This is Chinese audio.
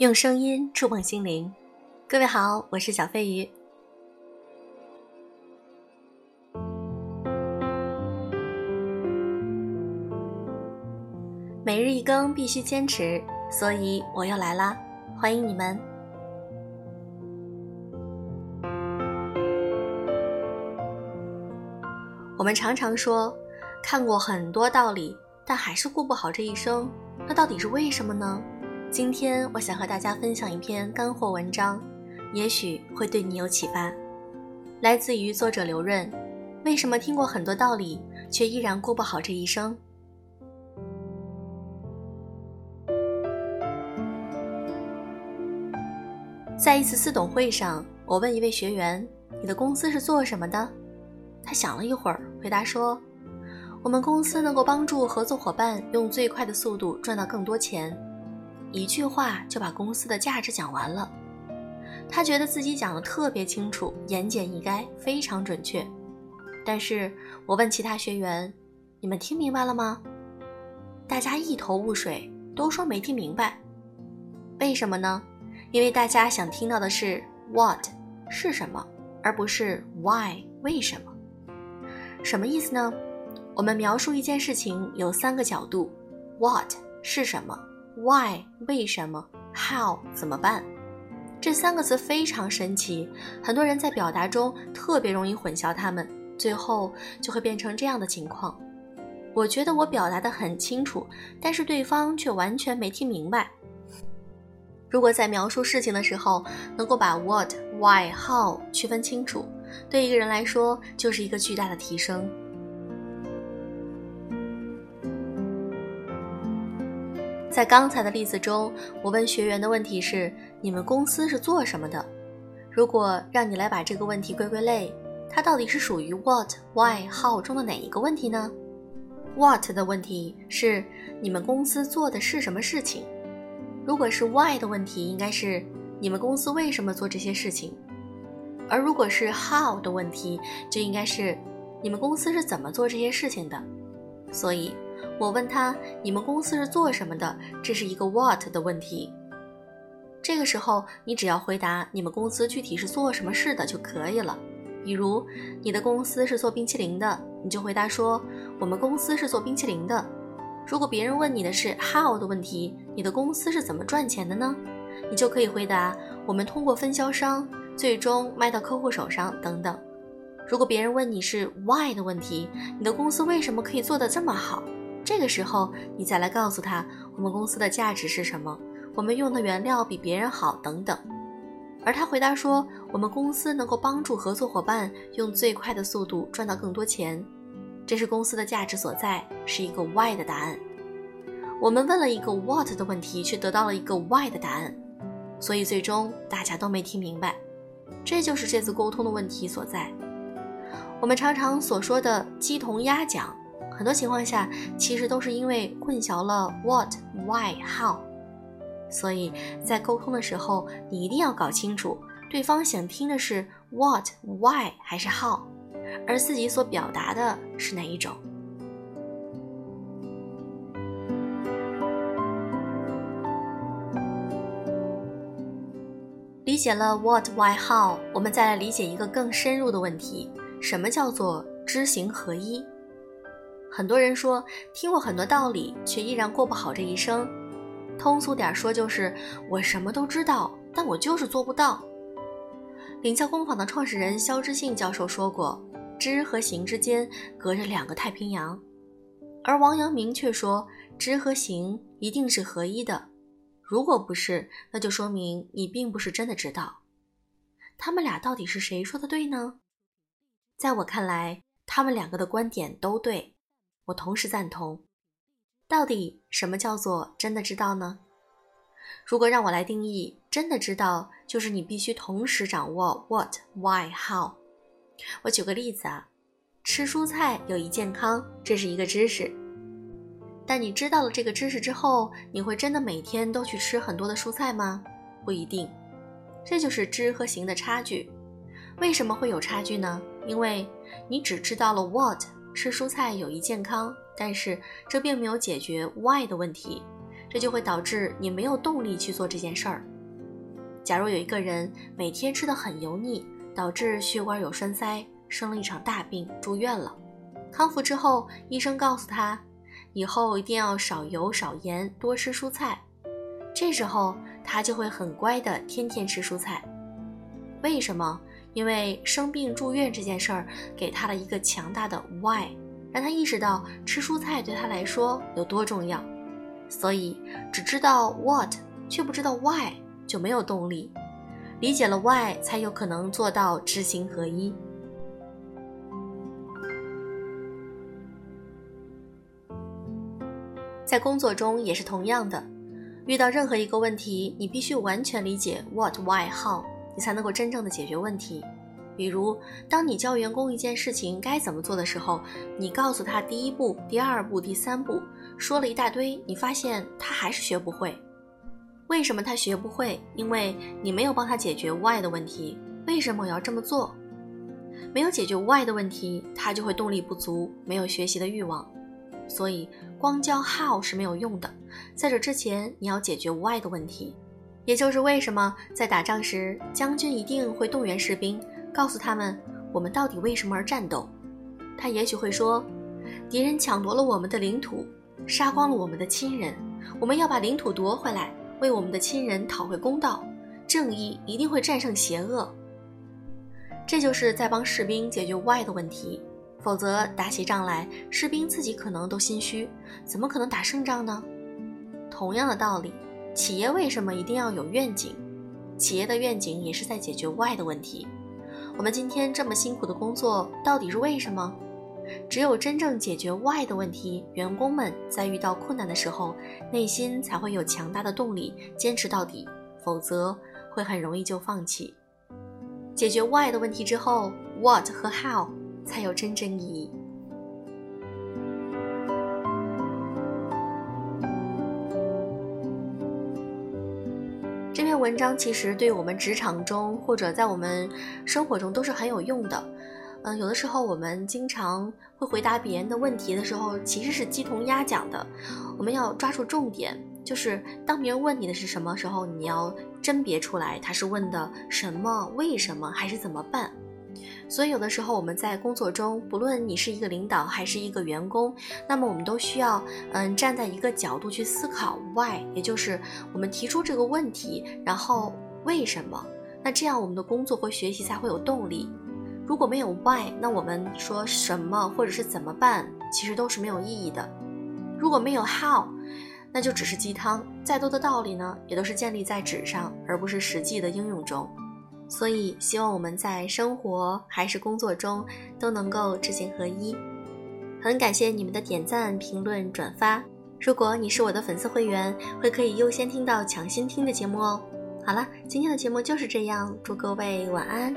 用声音触碰心灵，各位好，我是小飞鱼。每日一更必须坚持，所以我又来啦，欢迎你们。我们常常说，看过很多道理，但还是过不好这一生，那到底是为什么呢？今天我想和大家分享一篇干货文章，也许会对你有启发。来自于作者刘润。为什么听过很多道理，却依然过不好这一生？在一次私董会上，我问一位学员：“你的公司是做什么的？”他想了一会儿，回答说：“我们公司能够帮助合作伙伴用最快的速度赚到更多钱。”一句话就把公司的价值讲完了，他觉得自己讲的特别清楚、言简意赅，非常准确。但是我问其他学员：“你们听明白了吗？”大家一头雾水，都说没听明白。为什么呢？因为大家想听到的是 “what” 是什么，而不是 “why” 为什么。什么意思呢？我们描述一件事情有三个角度：“what” 是什么。Why 为什么？How 怎么办？这三个词非常神奇，很多人在表达中特别容易混淆它们，最后就会变成这样的情况。我觉得我表达的很清楚，但是对方却完全没听明白。如果在描述事情的时候能够把 What、Why、How 区分清楚，对一个人来说就是一个巨大的提升。在刚才的例子中，我问学员的问题是：你们公司是做什么的？如果让你来把这个问题归归类，它到底是属于 what、why、how 中的哪一个问题呢？what 的问题是你们公司做的是什么事情？如果是 why 的问题，应该是你们公司为什么做这些事情？而如果是 how 的问题，就应该是你们公司是怎么做这些事情的？所以。我问他：“你们公司是做什么的？”这是一个 what 的问题。这个时候，你只要回答你们公司具体是做什么事的就可以了。比如，你的公司是做冰淇淋的，你就回答说：“我们公司是做冰淇淋的。”如果别人问你的是 how 的问题，你的公司是怎么赚钱的呢？你就可以回答：“我们通过分销商最终卖到客户手上等等。”如果别人问你是 why 的问题，你的公司为什么可以做得这么好？这个时候，你再来告诉他我们公司的价值是什么，我们用的原料比别人好等等。而他回答说，我们公司能够帮助合作伙伴用最快的速度赚到更多钱，这是公司的价值所在，是一个 why 的答案。我们问了一个 what 的问题，却得到了一个 why 的答案，所以最终大家都没听明白。这就是这次沟通的问题所在。我们常常所说的鸡同鸭讲。很多情况下，其实都是因为混淆了 what、why、how，所以在沟通的时候，你一定要搞清楚对方想听的是 what、why 还是 how，而自己所表达的是哪一种。理解了 what、why、how，我们再来理解一个更深入的问题：什么叫做知行合一？很多人说听过很多道理，却依然过不好这一生。通俗点说，就是我什么都知道，但我就是做不到。领教工坊的创始人肖之信教授说过：“知和行之间隔着两个太平洋。”而王阳明却说：“知和行一定是合一的。如果不是，那就说明你并不是真的知道。”他们俩到底是谁说的对呢？在我看来，他们两个的观点都对。我同时赞同。到底什么叫做真的知道呢？如果让我来定义，真的知道就是你必须同时掌握 what、why、how。我举个例子啊，吃蔬菜有益健康，这是一个知识。但你知道了这个知识之后，你会真的每天都去吃很多的蔬菜吗？不一定。这就是知和行的差距。为什么会有差距呢？因为你只知道了 what。吃蔬菜有益健康，但是这并没有解决 why 的问题，这就会导致你没有动力去做这件事儿。假如有一个人每天吃的很油腻，导致血管有栓塞，生了一场大病，住院了。康复之后，医生告诉他，以后一定要少油少盐，多吃蔬菜。这时候他就会很乖的天天吃蔬菜。为什么？因为生病住院这件事儿给他了一个强大的 why，让他意识到吃蔬菜对他来说有多重要。所以只知道 what 却不知道 why 就没有动力。理解了 why 才有可能做到知行合一。在工作中也是同样的，遇到任何一个问题，你必须完全理解 what、why、how，才能够真正的解决问题。比如，当你教员工一件事情该怎么做的时候，你告诉他第一步、第二步、第三步，说了一大堆，你发现他还是学不会。为什么他学不会？因为你没有帮他解决 why 的问题。为什么我要这么做？没有解决 why 的问题，他就会动力不足，没有学习的欲望。所以，光教 how 是没有用的。在这之前，你要解决 why 的问题，也就是为什么在打仗时，将军一定会动员士兵，告诉他们我们到底为什么而战斗。他也许会说，敌人抢夺了我们的领土，杀光了我们的亲人，我们要把领土夺回来，为我们的亲人讨回公道。正义一定会战胜邪恶。这就是在帮士兵解决 why 的问题。否则打起仗来，士兵自己可能都心虚，怎么可能打胜仗呢？同样的道理，企业为什么一定要有愿景？企业的愿景也是在解决 why 的问题。我们今天这么辛苦的工作，到底是为什么？只有真正解决 why 的问题，员工们在遇到困难的时候，内心才会有强大的动力坚持到底，否则会很容易就放弃。解决 why 的问题之后，what 和 how。才有真正意义。文章其实对我们职场中或者在我们生活中都是很有用的。嗯，有的时候我们经常会回答别人的问题的时候，其实是鸡同鸭讲的。我们要抓住重点，就是当别人问你的是什么时候，你要甄别出来他是问的什么、为什么还是怎么办。所以，有的时候我们在工作中，不论你是一个领导还是一个员工，那么我们都需要，嗯，站在一个角度去思考 why，也就是我们提出这个问题，然后为什么？那这样我们的工作或学习才会有动力。如果没有 why，那我们说什么或者是怎么办，其实都是没有意义的。如果没有 how，那就只是鸡汤，再多的道理呢，也都是建立在纸上，而不是实际的应用中。所以，希望我们在生活还是工作中都能够知行合一。很感谢你们的点赞、评论、转发。如果你是我的粉丝会员，会可以优先听到抢先听的节目哦。好了，今天的节目就是这样，祝各位晚安。